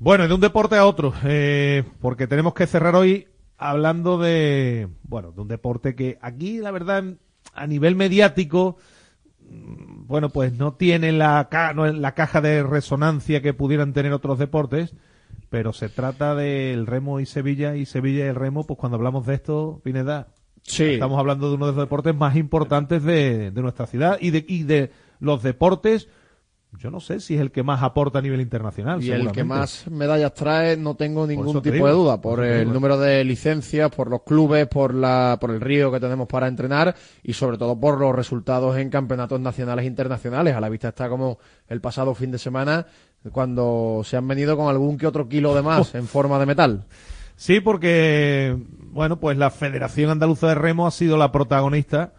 Bueno, de un deporte a otro, eh, porque tenemos que cerrar hoy hablando de, bueno, de un deporte que aquí, la verdad, a nivel mediático, mm, bueno, pues no tiene la, no, la caja de resonancia que pudieran tener otros deportes, pero se trata del remo y Sevilla, y Sevilla y el remo, pues cuando hablamos de esto, Pineda, sí. estamos hablando de uno de los deportes más importantes de, de nuestra ciudad y de, y de los deportes yo no sé si es el que más aporta a nivel internacional. Y el que más medallas trae, no tengo ningún tipo de duda, por, el número de licencias, por los clubes, por, la, por el río que tenemos para entrenar y sobre todo por los resultados en campeonatos nacionales e internacionales. A la vista está como el pasado fin de semana, cuando se han venido con algún que otro kilo de más en forma de metal. Sí, porque, bueno, pues la Federación Andaluza de Remo ha sido la protagonista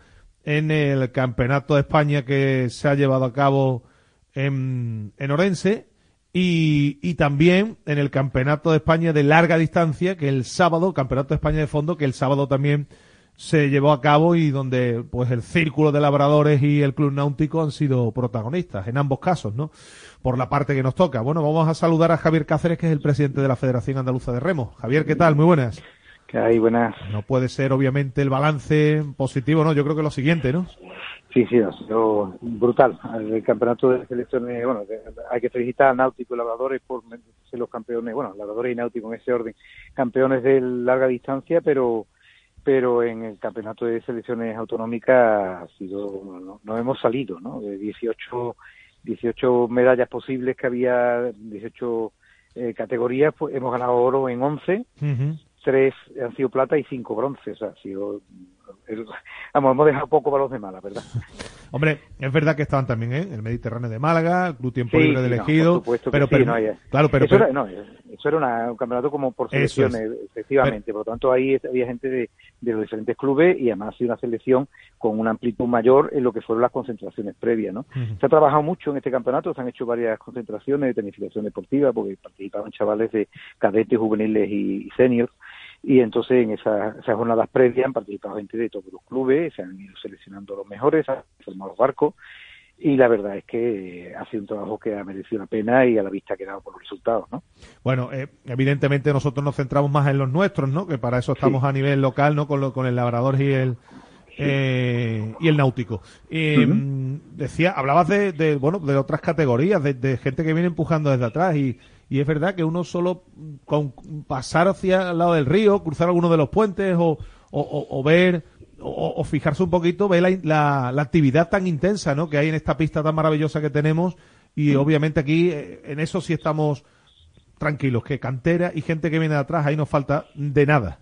en el Campeonato de España que se ha llevado a cabo en, en Orense y, y, también en el Campeonato de España de larga distancia, que el sábado, Campeonato de España de fondo, que el sábado también se llevó a cabo y donde pues el Círculo de Labradores y el Club Náutico han sido protagonistas en ambos casos, ¿no? Por la parte que nos toca. Bueno, vamos a saludar a Javier Cáceres, que es el presidente de la Federación Andaluza de Remo. Javier, ¿qué tal? Muy buenas. ¿Qué hay? Buenas. No puede ser, obviamente, el balance positivo, ¿no? Yo creo que lo siguiente, ¿no? Sí, sí, ha sido brutal. El campeonato de selecciones, bueno, hay que felicitar a Náutico y Labradores por ser los campeones, bueno, Labradores y Náutico en ese orden, campeones de larga distancia, pero pero en el campeonato de selecciones autonómicas ha sido, no, hemos salido, ¿no? De 18, 18 medallas posibles que había, 18 eh, categorías, pues hemos ganado oro en 11, tres han sido plata y cinco bronces, ha sido vamos, hemos dejado poco para los demás, la verdad. Hombre, es verdad que estaban también ¿eh? el Mediterráneo de Málaga, el Club Tiempo Libre de Elegido, pero, pero, claro, pero, eso, Era, no, eso era un campeonato como por selecciones, efectivamente, por lo tanto ahí había gente de, los diferentes clubes y además ha sido una selección con una amplitud mayor en lo que fueron las concentraciones previas, ¿no? Se ha trabajado mucho en este campeonato, se han hecho varias concentraciones de tenificación deportiva porque participaban chavales de cadetes, juveniles y, y seniors y entonces en esas, jornadas previas han participado gente de todos los clubes, se han ido seleccionando los mejores, han formado los barcos y la verdad es que ha sido un trabajo que ha merecido la pena y a la vista ha quedado por los resultados, ¿no? Bueno, eh, evidentemente nosotros nos centramos más en los nuestros, ¿no? Que para eso estamos a nivel local, ¿no? Con, lo, con el labrador y el eh, y el náutico. Eh, Decía, hablabas de, de, bueno, de otras categorías, de, de gente que viene empujando desde atrás y y es verdad que uno solo con pasar hacia el lado del río, cruzar alguno de los puentes o, o, ver o, fijarse un poquito, ve la, la, actividad tan intensa ¿no? que hay en esta pista tan maravillosa que tenemos y obviamente aquí eh, en eso sí estamos tranquilos, que cantera y gente que viene de atrás, ahí no falta de nada.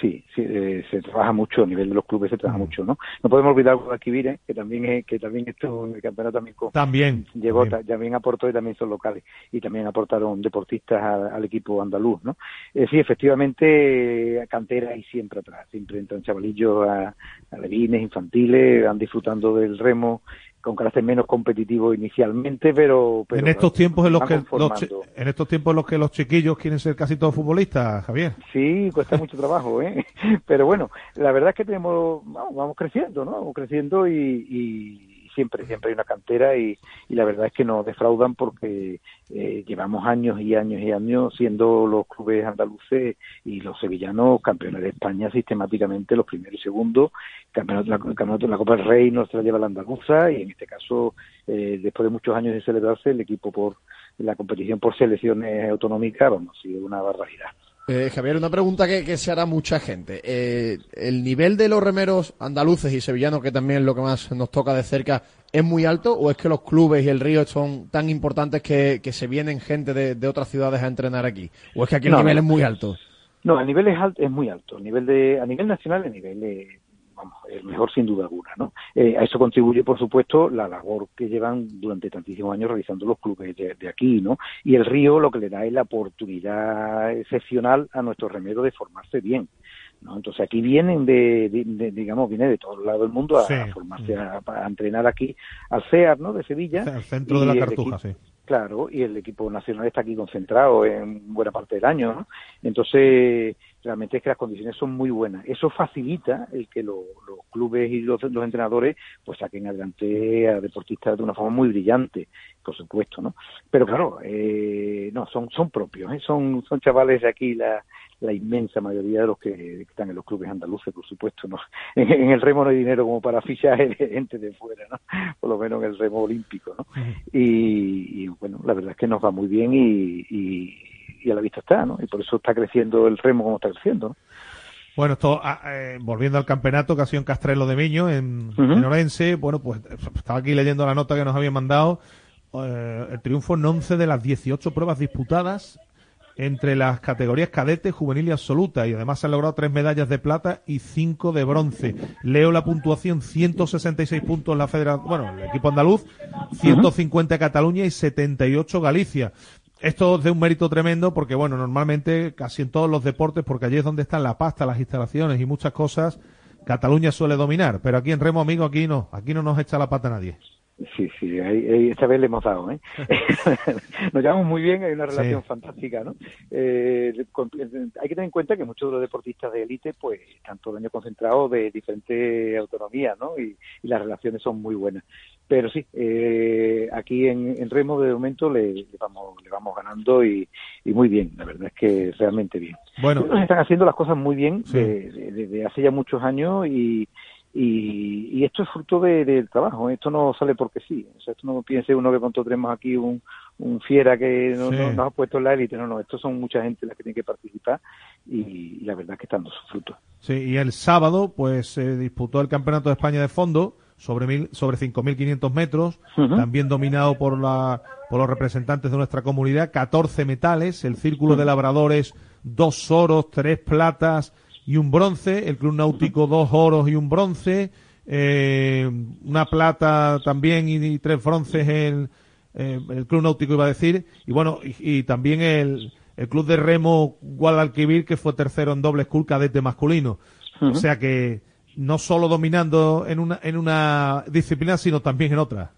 Sí, sí eh, se trabaja mucho a nivel de los clubes, se trabaja mm. mucho, ¿no? No podemos olvidar Guadalquivir, ¿eh? que también es, que también estuvo en el campeonato también también llegó también. aportó y también son locales y también aportaron deportistas al, equipo andaluz, ¿no? Eh, sí, efectivamente cantera y siempre atrás, siempre entran chavalillos a, a levines, infantiles, van disfrutando del remo con carácter menos competitivo inicialmente, pero, en estos tiempos en los que los, en estos tiempos en los que los chiquillos quieren ser casi todos futbolistas, Javier. Sí, cuesta mucho trabajo, ¿eh? Pero bueno, la verdad es que tenemos vamos, vamos creciendo, ¿no? Vamos creciendo y siempre, siempre hay una cantera y, la verdad es que nos defraudan porque eh, llevamos años y años y años siendo los clubes andaluces y los sevillanos campeones de España sistemáticamente los primeros y segundos, campeonato, la, la Copa del Rey la lleva la andaluza y en este caso, eh, después de muchos años de celebrarse, el equipo por la competición por selecciones autonómicas, vamos, ha sido una barbaridad. Eh, Javier, una pregunta que, se hará mucha gente. Eh, ¿El nivel de los remeros andaluces y sevillanos, que también es lo que más nos toca de cerca, es muy alto o es que los clubes y el río son tan importantes que, se vienen gente de, otras ciudades a entrenar aquí? ¿O es que aquí el nivel es muy alto? No, el nivel es, alto, es muy alto. A nivel, de, a nivel nacional el nivel es el mejor sin duda alguna. ¿no? Eh, a eso contribuye, por supuesto, la labor que llevan durante tantísimos años realizando los clubes de, aquí, ¿no? Y el río lo que le da es la oportunidad excepcional a nuestros remeros de formarse bien. ¿no? Entonces aquí vienen de, digamos, viene de todo el lado del mundo a, formarse, a, entrenar aquí al CEAR, ¿no? De Sevilla. al centro de la Cartuja, sí. Claro, y el equipo nacional está aquí concentrado en buena parte del año, ¿no? Entonces, realmente es que las condiciones son muy buenas. Eso facilita el que los clubes y los, entrenadores pues saquen adelante a deportistas de una forma muy brillante, por supuesto, ¿no? Pero claro, eh, no, son, son propios, ¿eh? son, son chavales de aquí, la, la inmensa mayoría de los que, están en los clubes andaluces, por supuesto, ¿no? En, el remo no hay dinero como para fichar gente de fuera, ¿no? Por lo menos en el remo olímpico, ¿no? Y, bueno, la verdad es que nos va muy bien y, y, a la vista está, ¿no? Y por eso está creciendo el remo como está creciendo, ¿no? Bueno, esto, ah, eh, volviendo al campeonato que ha sido en Castrelo de Miño, en, Orense, bueno, pues estaba aquí leyendo la nota que nos habían mandado. Eh, el triunfo en 11 de las 18 pruebas disputadas entre las categorías cadete, juvenil y absoluta y además se han logrado tres medallas de plata y cinco de bronce. Leo la puntuación 166 puntos la federación, bueno, el equipo andaluz, 150 Cataluña y 78 Galicia. Esto es de un mérito tremendo porque, bueno, normalmente casi en todos los deportes, porque allí es donde están la pasta, las instalaciones y muchas cosas, Cataluña suele dominar, pero aquí en Remo, amigo, aquí no, aquí no nos echa la pata nadie. Sí, sí, esta vez le hemos dado. ¿eh? Nos llevamos muy bien, hay una relación fantástica. ¿no? Eh, hay que tener en cuenta que muchos de los deportistas de élite pues están todo el año concentrados de diferentes autonomías ¿no? y, las relaciones son muy buenas. Pero sí, eh, aquí en, Remo de momento le, vamos, le vamos ganando y, muy bien, la verdad es que realmente bien. Bueno, están haciendo las cosas muy bien desde hace ya muchos años y y, esto es fruto del trabajo, esto no sale porque sí. O sea, esto no piense uno que pronto tenemos aquí un, un fiera que no, nos ha puesto en la élite, no, no, esto son mucha gente las que tiene que participar y, la verdad es que están dando sus frutos. Sí, y el sábado pues se disputó el Campeonato de España de Fondo sobre, mil, sobre 5.500 metros, también dominado por, la, por los representantes de nuestra comunidad, 14 metales, el Círculo de Labradores, dos oros, tres platas, y un bronce, el Club Náutico dos oros y un bronce, eh, una plata también y, tres bronces el, eh, el Club Náutico iba a decir, y bueno, y, también el, el Club de Remo Guadalquivir que fue tercero en doble school cadete masculino. O sea que no solo dominando en una, en una disciplina, sino también en otra.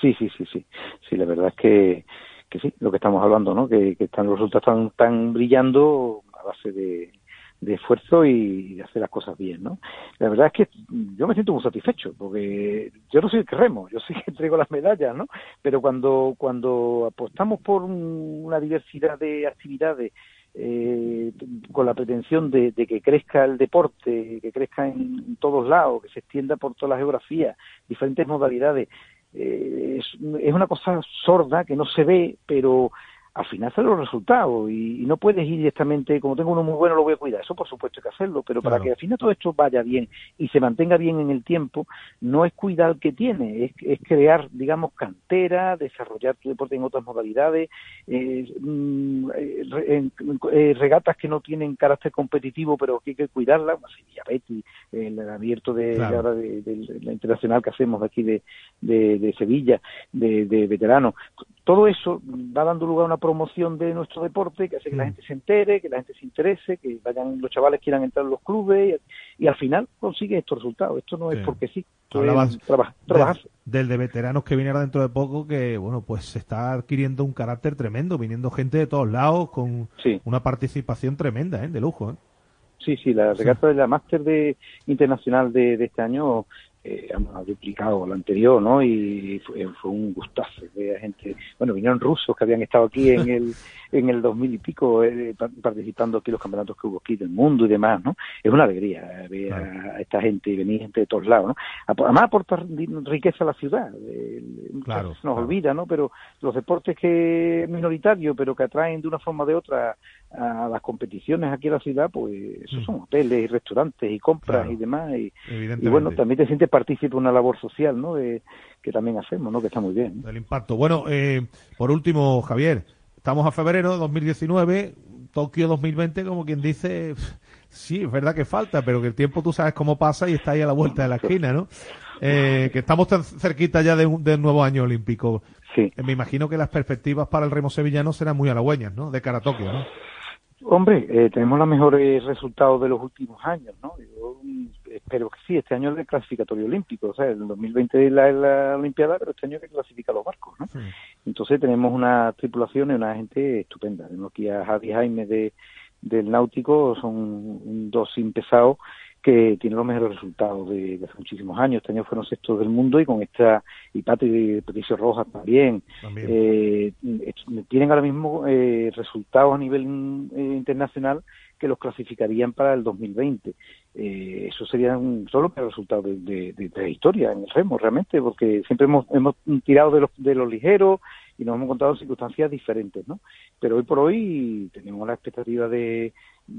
Sí, sí, sí, sí. Sí, la verdad es que, que sí, lo que estamos hablando, ¿no? Que, que están, los resultados están brillando a base de, de esfuerzo y hacer las cosas bien, ¿no? La verdad es que yo me siento muy satisfecho, porque yo no soy el que remo, yo sí que entrego las medallas, ¿no? Pero cuando, cuando apostamos por una diversidad de actividades eh, con la pretensión de, que crezca el deporte, que crezca en, todos lados, que se extienda por toda la geografía, diferentes modalidades, eh, es, una cosa sorda que no se ve, pero al final salen los resultados y, no puedes ir directamente, como tengo uno muy bueno, lo voy a cuidar. Eso por supuesto hay que hacerlo, pero para que al final todo esto vaya bien y se mantenga bien en el tiempo, no es cuidar el que tiene, es, crear, digamos, cantera, desarrollar tu deporte en otras modalidades, eh, mm, eh, eh, regatas que no tienen carácter competitivo, pero que hay que cuidarlas, Sevilla Betty, el abierto de, de, la internacional que hacemos aquí de, de Sevilla, de, de veteranos. Todo eso va dando lugar a una promoción de nuestro deporte que hace que la mm. gente se entere, que la gente se interese, que vayan los chavales quieran entrar en los clubes y, al final consigue estos resultados. Esto no es porque sí. trabajar. del de veteranos que viene dentro de poco que, bueno, pues se está adquiriendo un carácter tremendo, viniendo gente de todos lados con una participación tremenda, ¿eh? de lujo. ¿eh? Sí, sí, la regata de la máster de internacional de, de este año eh, ha duplicado lo anterior, ¿no? Y fue, un gustazo ver gente, bueno, vinieron rusos que habían estado aquí en el en el 2000 y pico eh, participando aquí en los campeonatos que hubo aquí del mundo y demás, ¿no? Es una alegría ver a, esta gente y venir gente de todos lados, ¿no? Además aporta riqueza a la ciudad, claro, se nos olvida, ¿no? Pero los deportes que minoritarios, pero que atraen de una forma o de otra a las competiciones aquí en la ciudad, pues esos mm. son hoteles y restaurantes y compras y demás. Y, bueno, también te sientes partícipe de una labor social, ¿no? que también hacemos, ¿no? Que está muy bien. El impacto. Bueno, eh, por último, Javier, estamos a febrero de 2019, Tokio 2020, como quien dice, sí, es verdad que falta, pero que el tiempo tú sabes cómo pasa y está ahí a la vuelta de la esquina, ¿no? Eh, que estamos tan cerquita ya de del nuevo año olímpico. Sí. me imagino que las perspectivas para el remo sevillano serán muy halagüeñas, ¿no? De cara a Tokio, ¿no? Hombre, eh, tenemos los mejores resultados de los últimos años, ¿no? Yo mm, espero que sí, este año es el clasificatorio olímpico, o sea, el 2020 es la, la Olimpiada, pero este año que clasifica los barcos, ¿no? Entonces tenemos una tripulación y una gente estupenda. Tenemos aquí a Javi Jaime de, del náutico son dos sin pesado que tiene los mejores resultados de, hace muchísimos años. Este año fueron sextos del mundo y con esta y Patricio Rojas también. Eh, tienen ahora mismo eh, resultados a nivel eh, internacional que los clasificarían para el 2020. Eh, eso sería un solo resultado de, de, de, de, historia en el remo, realmente, porque siempre hemos, hemos tirado de los, de los ligeros y nos hemos encontrado circunstancias diferentes, ¿no? Pero hoy por hoy tenemos la expectativa de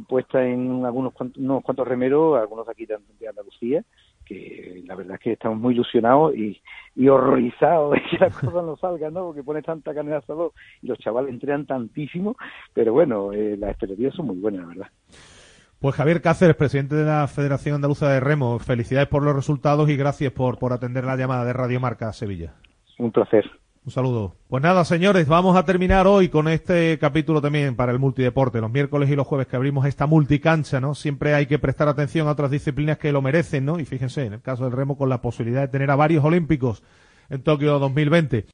puesta en algunos cuantos, unos cuantos remeros, algunos de aquí de, Andalucía, que la verdad es que estamos muy ilusionados y, y horrorizados de que las cosas no salgan, ¿no? Porque pone tanta carne de asador y los chavales entrenan tantísimo, pero bueno, eh, las expectativas son muy buenas, la verdad. Pues Javier Cáceres, presidente de la Federación Andaluza de Remo, felicidades por los resultados y gracias por, por atender la llamada de Radio Marca Sevilla. Un placer. Un saludo. Pues nada, señores, vamos a terminar hoy con este capítulo también para el multideporte. Los miércoles y los jueves que abrimos esta multicancha, ¿no? Siempre hay que prestar atención a otras disciplinas que lo merecen, ¿no? Y fíjense, en el caso del remo, con la posibilidad de tener a varios olímpicos en Tokio 2020.